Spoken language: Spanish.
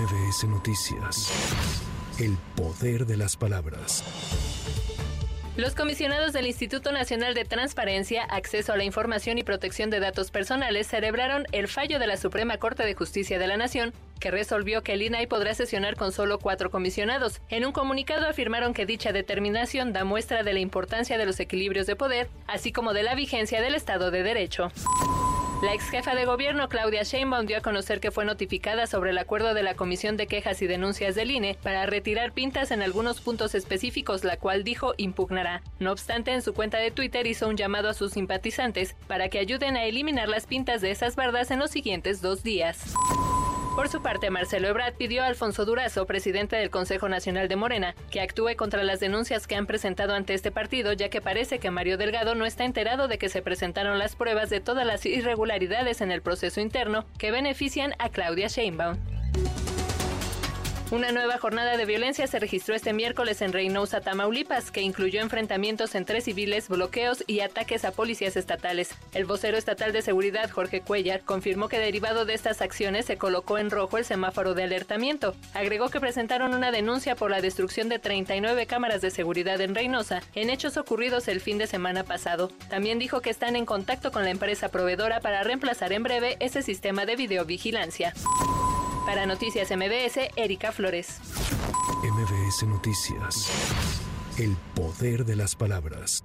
MBS Noticias. El poder de las palabras. Los comisionados del Instituto Nacional de Transparencia, Acceso a la Información y Protección de Datos Personales celebraron el fallo de la Suprema Corte de Justicia de la Nación que resolvió que el INAI podrá sesionar con solo cuatro comisionados. En un comunicado afirmaron que dicha determinación da muestra de la importancia de los equilibrios de poder, así como de la vigencia del Estado de Derecho. La ex jefa de gobierno Claudia Sheinbaum dio a conocer que fue notificada sobre el acuerdo de la Comisión de Quejas y Denuncias del INE para retirar pintas en algunos puntos específicos, la cual dijo impugnará. No obstante, en su cuenta de Twitter hizo un llamado a sus simpatizantes para que ayuden a eliminar las pintas de esas bardas en los siguientes dos días. Por su parte, Marcelo Ebrard pidió a Alfonso Durazo, presidente del Consejo Nacional de Morena, que actúe contra las denuncias que han presentado ante este partido, ya que parece que Mario Delgado no está enterado de que se presentaron las pruebas de todas las irregularidades en el proceso interno que benefician a Claudia Sheinbaum. Una nueva jornada de violencia se registró este miércoles en Reynosa, Tamaulipas, que incluyó enfrentamientos entre civiles, bloqueos y ataques a policías estatales. El vocero estatal de seguridad, Jorge Cuellar, confirmó que derivado de estas acciones se colocó en rojo el semáforo de alertamiento. Agregó que presentaron una denuncia por la destrucción de 39 cámaras de seguridad en Reynosa, en hechos ocurridos el fin de semana pasado. También dijo que están en contacto con la empresa proveedora para reemplazar en breve ese sistema de videovigilancia. Para Noticias MBS, Erika Flores. MBS Noticias. El poder de las palabras.